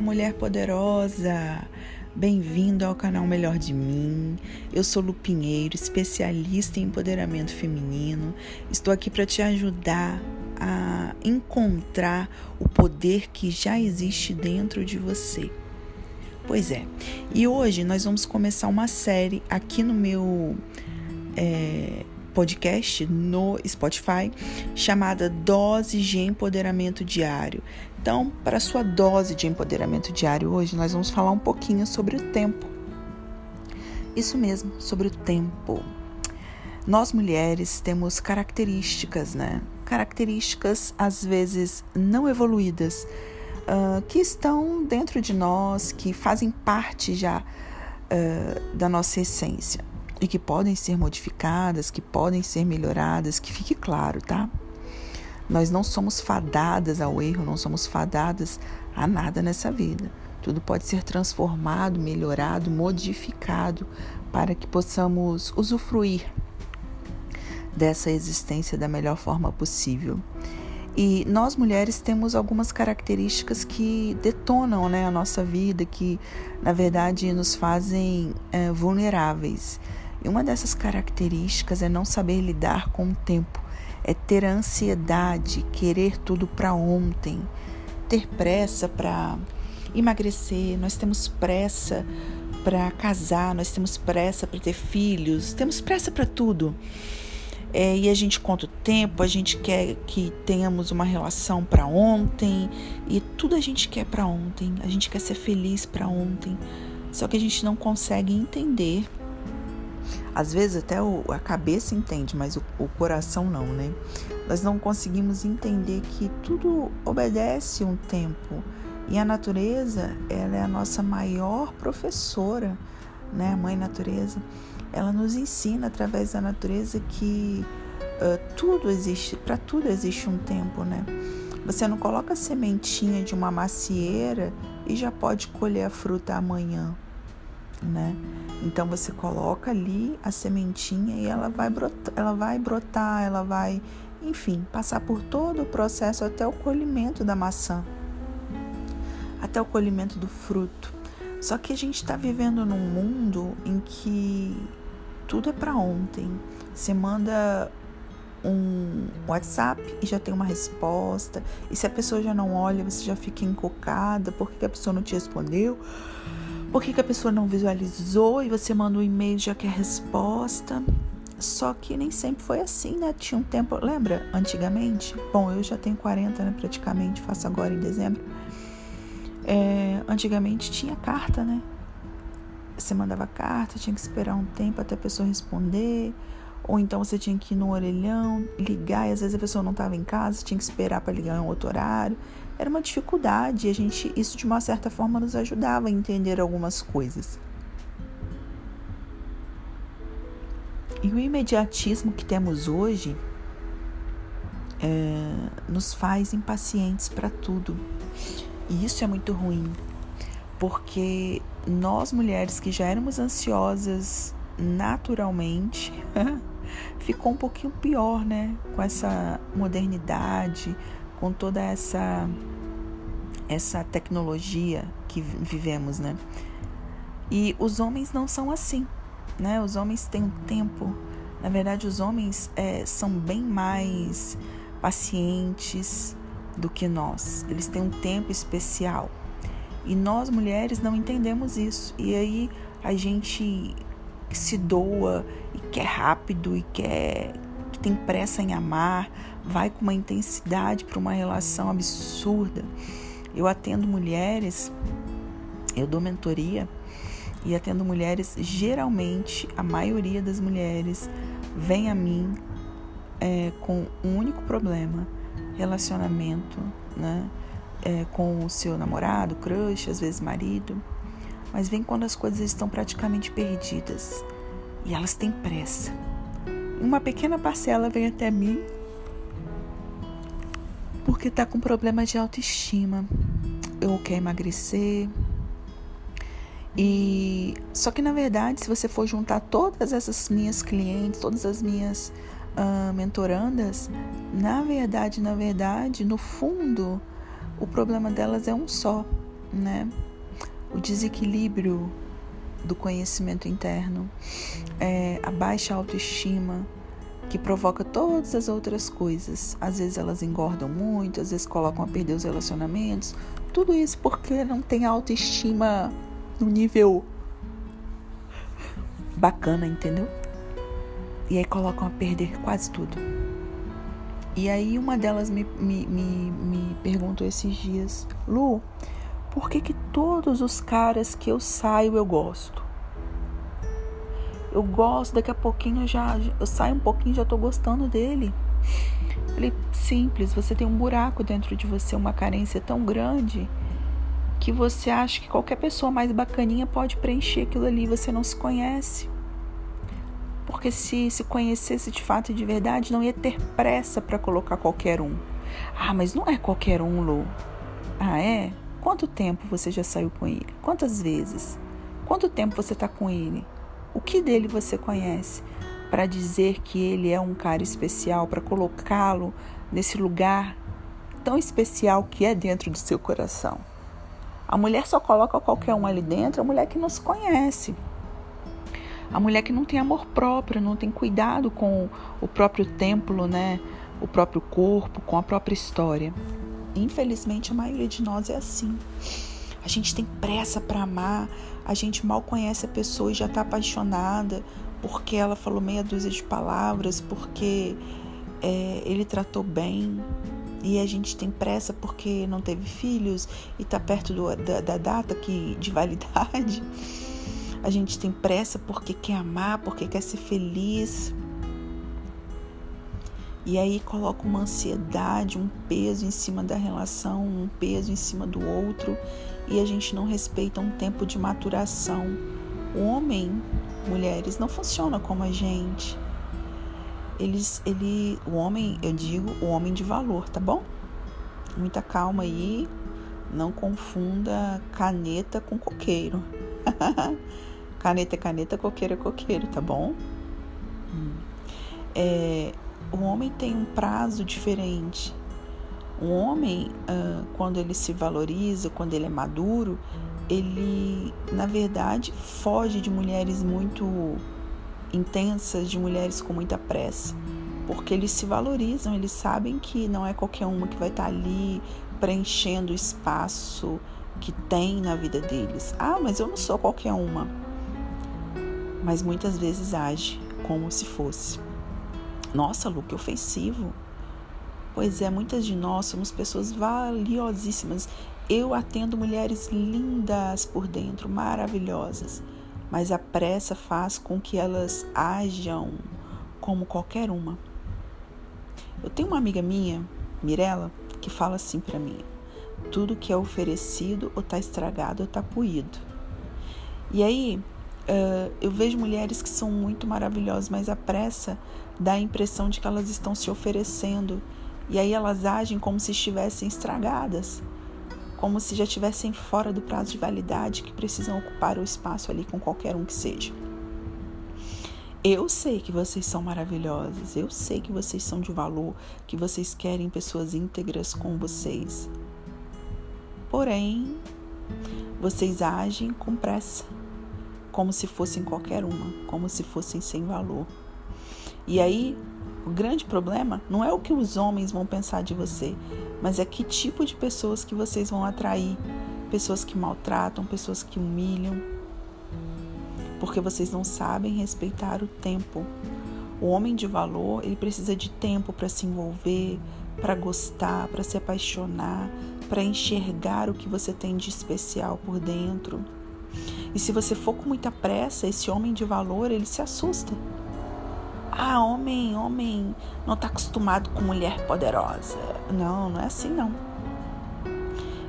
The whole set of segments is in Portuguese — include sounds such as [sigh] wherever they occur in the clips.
Mulher poderosa! Bem-vindo ao canal Melhor de Mim. Eu sou Lu Pinheiro, especialista em empoderamento feminino. Estou aqui para te ajudar a encontrar o poder que já existe dentro de você. Pois é, e hoje nós vamos começar uma série aqui no meu é, podcast no Spotify chamada Dose de Empoderamento Diário. Então, para a sua dose de empoderamento diário hoje, nós vamos falar um pouquinho sobre o tempo. Isso mesmo, sobre o tempo. Nós mulheres temos características, né? Características às vezes não evoluídas, uh, que estão dentro de nós, que fazem parte já uh, da nossa essência e que podem ser modificadas, que podem ser melhoradas, que fique claro, tá? Nós não somos fadadas ao erro, não somos fadadas a nada nessa vida. Tudo pode ser transformado, melhorado, modificado para que possamos usufruir dessa existência da melhor forma possível. E nós mulheres temos algumas características que detonam né, a nossa vida, que na verdade nos fazem é, vulneráveis. E uma dessas características é não saber lidar com o tempo, é ter a ansiedade, querer tudo para ontem, ter pressa para emagrecer, nós temos pressa para casar, nós temos pressa para ter filhos, temos pressa para tudo. É, e a gente conta o tempo, a gente quer que tenhamos uma relação para ontem e tudo a gente quer para ontem, a gente quer ser feliz para ontem, só que a gente não consegue entender às vezes até a cabeça entende, mas o, o coração não, né? Nós não conseguimos entender que tudo obedece um tempo. E a natureza, ela é a nossa maior professora, né? A mãe natureza. Ela nos ensina através da natureza que uh, tudo existe, para tudo existe um tempo, né? Você não coloca a sementinha de uma macieira e já pode colher a fruta amanhã né? Então você coloca ali a sementinha e ela vai brotar, ela vai brotar, ela vai, enfim, passar por todo o processo até o colhimento da maçã, até o colhimento do fruto. Só que a gente está vivendo num mundo em que tudo é para ontem. Você manda um WhatsApp e já tem uma resposta. E se a pessoa já não olha, você já fica encocada, por que a pessoa não te respondeu? Por que, que a pessoa não visualizou e você manda um e-mail já quer resposta? Só que nem sempre foi assim, né? Tinha um tempo. Lembra antigamente? Bom, eu já tenho 40, né? Praticamente, faço agora em dezembro. É, antigamente tinha carta, né? Você mandava carta, tinha que esperar um tempo até a pessoa responder. Ou então você tinha que ir no orelhão, ligar, e às vezes a pessoa não estava em casa, tinha que esperar para ligar em outro horário era uma dificuldade e a gente isso de uma certa forma nos ajudava a entender algumas coisas. E o imediatismo que temos hoje é, nos faz impacientes para tudo. E isso é muito ruim, porque nós mulheres que já éramos ansiosas naturalmente, [laughs] ficou um pouquinho pior, né? Com essa modernidade, com toda essa essa tecnologia que vivemos, né? E os homens não são assim, né? Os homens têm um tempo. Na verdade, os homens é, são bem mais pacientes do que nós. Eles têm um tempo especial. E nós mulheres não entendemos isso. E aí a gente se doa e quer rápido e quer que tem pressa em amar, vai com uma intensidade para uma relação absurda. Eu atendo mulheres, eu dou mentoria e atendo mulheres, geralmente a maioria das mulheres vem a mim é, com um único problema: relacionamento, né? É, com o seu namorado, crush, às vezes marido, mas vem quando as coisas estão praticamente perdidas e elas têm pressa. Uma pequena parcela vem até mim porque está com problema de autoestima ou quer emagrecer. E só que na verdade, se você for juntar todas essas minhas clientes, todas as minhas uh, mentorandas, na verdade, na verdade, no fundo, o problema delas é um só. né? O desequilíbrio do conhecimento interno, é, a baixa autoestima que provoca todas as outras coisas. Às vezes elas engordam muito, às vezes colocam a perder os relacionamentos. Tudo isso porque não tem autoestima no nível bacana, entendeu? E aí colocam a perder quase tudo. E aí uma delas me, me, me, me perguntou esses dias, Lu, por que, que todos os caras que eu saio eu gosto? Eu gosto, daqui a pouquinho eu já eu saio um pouquinho já tô gostando dele. Falei, simples, você tem um buraco dentro de você, uma carência tão grande que você acha que qualquer pessoa mais bacaninha pode preencher aquilo ali, você não se conhece. Porque se se conhecesse de fato e de verdade, não ia ter pressa para colocar qualquer um. Ah, mas não é qualquer um, Lu. Ah, é? Quanto tempo você já saiu com ele? Quantas vezes? Quanto tempo você está com ele? O que dele você conhece para dizer que ele é um cara especial, para colocá-lo nesse lugar tão especial que é dentro do seu coração? A mulher só coloca qualquer um ali dentro, a mulher que não se conhece. A mulher que não tem amor próprio, não tem cuidado com o próprio templo, né? O próprio corpo, com a própria história. Infelizmente, a maioria de nós é assim. A gente tem pressa para amar, a gente mal conhece a pessoa e já está apaixonada porque ela falou meia dúzia de palavras, porque é, ele tratou bem, e a gente tem pressa porque não teve filhos e está perto do, da, da, data que, de validade. A gente tem pressa porque quer amar, porque quer ser feliz. E aí coloca uma ansiedade, um peso em cima da relação, um peso em cima do outro, e a gente não respeita um tempo de maturação. O homem, mulheres, não funciona como a gente eles, ele, o homem, eu digo, o homem de valor, tá bom? Muita calma aí, não confunda caneta com coqueiro. [laughs] caneta é caneta, coqueiro é coqueiro, tá bom? Hum. É, o homem tem um prazo diferente. O homem, uh, quando ele se valoriza, quando ele é maduro, ele, na verdade, foge de mulheres muito intensas de mulheres com muita pressa, porque eles se valorizam, eles sabem que não é qualquer uma que vai estar ali preenchendo o espaço que tem na vida deles. Ah, mas eu não sou qualquer uma. Mas muitas vezes age como se fosse. Nossa, Lu, que ofensivo. Pois é, muitas de nós somos pessoas valiosíssimas. Eu atendo mulheres lindas por dentro, maravilhosas mas a pressa faz com que elas ajam como qualquer uma. Eu tenho uma amiga minha, Mirella, que fala assim para mim: tudo que é oferecido ou tá estragado ou tá puído. E aí uh, eu vejo mulheres que são muito maravilhosas, mas a pressa dá a impressão de que elas estão se oferecendo e aí elas agem como se estivessem estragadas como se já estivessem fora do prazo de validade que precisam ocupar o espaço ali com qualquer um que seja. Eu sei que vocês são maravilhosas, eu sei que vocês são de valor, que vocês querem pessoas íntegras com vocês. Porém, vocês agem com pressa, como se fossem qualquer uma, como se fossem sem valor. E aí, o grande problema não é o que os homens vão pensar de você, mas é que tipo de pessoas que vocês vão atrair. Pessoas que maltratam, pessoas que humilham. Porque vocês não sabem respeitar o tempo. O homem de valor, ele precisa de tempo para se envolver, para gostar, para se apaixonar, para enxergar o que você tem de especial por dentro. E se você for com muita pressa, esse homem de valor, ele se assusta. Ah, homem, homem não está acostumado com mulher poderosa. Não, não é assim não.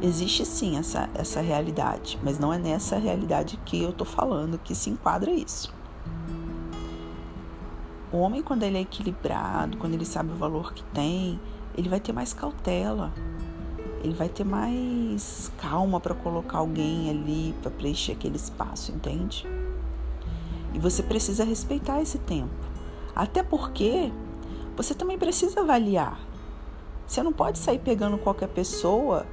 Existe sim essa, essa realidade, mas não é nessa realidade que eu estou falando que se enquadra isso. O homem, quando ele é equilibrado, quando ele sabe o valor que tem, ele vai ter mais cautela, ele vai ter mais calma para colocar alguém ali para preencher aquele espaço, entende? E você precisa respeitar esse tempo. Até porque você também precisa avaliar. Você não pode sair pegando qualquer pessoa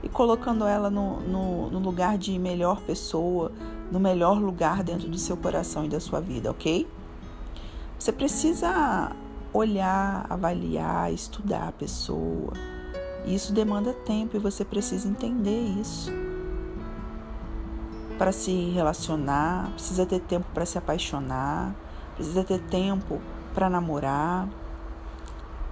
e colocando ela no, no, no lugar de melhor pessoa, no melhor lugar dentro do seu coração e da sua vida, ok? Você precisa olhar, avaliar, estudar a pessoa. Isso demanda tempo e você precisa entender isso. Para se relacionar, precisa ter tempo para se apaixonar, precisa ter tempo para namorar.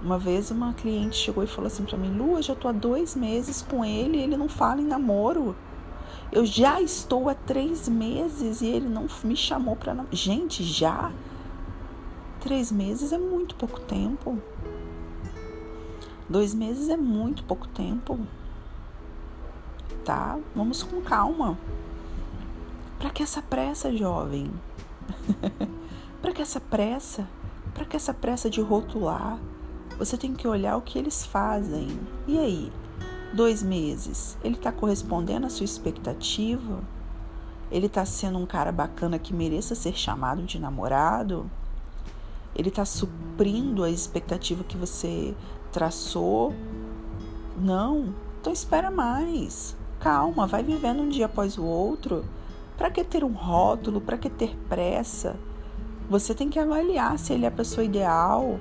Uma vez uma cliente chegou e falou assim para mim: Lu, eu já tô há dois meses com ele e ele não fala em namoro. Eu já estou há três meses e ele não me chamou para namorar. Gente, já? Três meses é muito pouco tempo. Dois meses é muito pouco tempo. Tá? Vamos com calma. Para que essa pressa, jovem? [laughs] Para que essa pressa? Para que essa pressa de rotular? Você tem que olhar o que eles fazem. E aí? Dois meses. Ele está correspondendo à sua expectativa? Ele está sendo um cara bacana que mereça ser chamado de namorado? Ele está suprindo a expectativa que você traçou? Não. Então espera mais. Calma, vai vivendo um dia após o outro. Para que ter um rótulo? Para que ter pressa? Você tem que avaliar se ele é a pessoa ideal.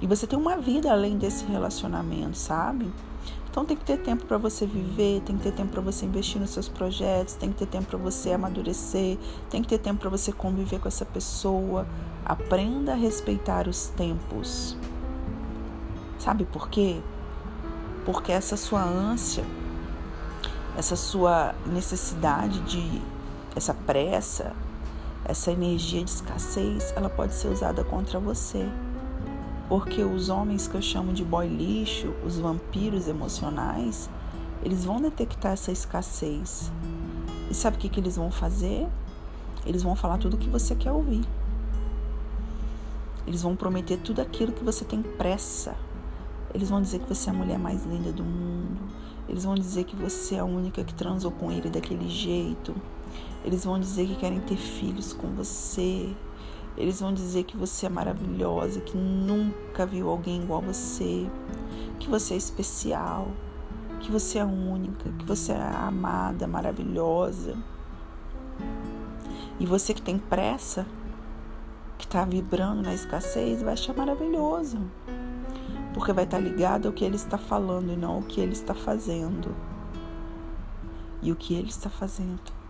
E você tem uma vida além desse relacionamento, sabe? Então tem que ter tempo para você viver, tem que ter tempo para você investir nos seus projetos, tem que ter tempo para você amadurecer, tem que ter tempo para você conviver com essa pessoa. Aprenda a respeitar os tempos. Sabe por quê? Porque essa sua ânsia, essa sua necessidade de essa pressa, essa energia de escassez, ela pode ser usada contra você porque os homens que eu chamo de boy lixo, os vampiros emocionais, eles vão detectar essa escassez. E sabe o que, que eles vão fazer? Eles vão falar tudo o que você quer ouvir. Eles vão prometer tudo aquilo que você tem pressa. Eles vão dizer que você é a mulher mais linda do mundo. Eles vão dizer que você é a única que transou com ele daquele jeito. Eles vão dizer que querem ter filhos com você. Eles vão dizer que você é maravilhosa, que nunca viu alguém igual a você, que você é especial, que você é única, que você é amada, maravilhosa. E você que tem pressa, que está vibrando na escassez, vai achar maravilhoso. Porque vai estar tá ligado ao que ele está falando e não ao que ele está fazendo. E o que ele está fazendo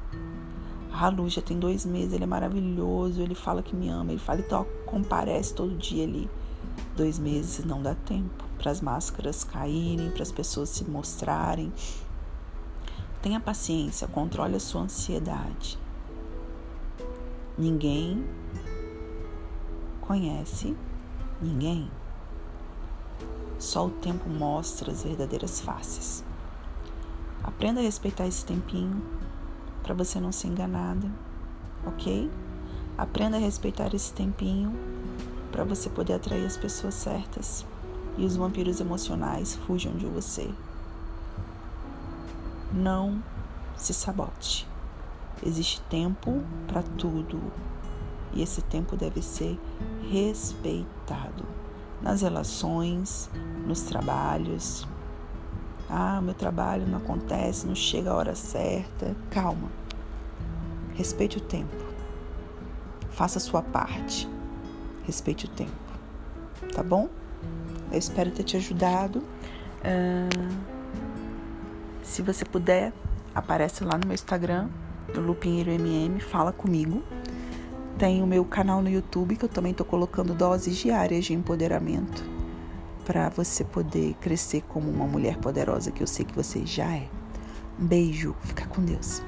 ah, Lu, já tem dois meses, ele é maravilhoso, ele fala que me ama, ele fala, então comparece todo dia ali. Dois meses não dá tempo para as máscaras caírem, para as pessoas se mostrarem. Tenha paciência, controle a sua ansiedade. Ninguém conhece ninguém. Só o tempo mostra as verdadeiras faces. Aprenda a respeitar esse tempinho para você não ser enganada, ok? Aprenda a respeitar esse tempinho para você poder atrair as pessoas certas e os vampiros emocionais fujam de você. Não se sabote. Existe tempo para tudo e esse tempo deve ser respeitado nas relações, nos trabalhos, ah, meu trabalho não acontece, não chega a hora certa. Calma. Respeite o tempo. Faça a sua parte. Respeite o tempo. Tá bom? Eu espero ter te ajudado. Uh, se você puder, aparece lá no meu Instagram, no Lupinheiro MM, fala comigo. Tem o meu canal no YouTube que eu também estou colocando doses diárias de empoderamento para você poder crescer como uma mulher poderosa que eu sei que você já é. Um beijo, fica com Deus.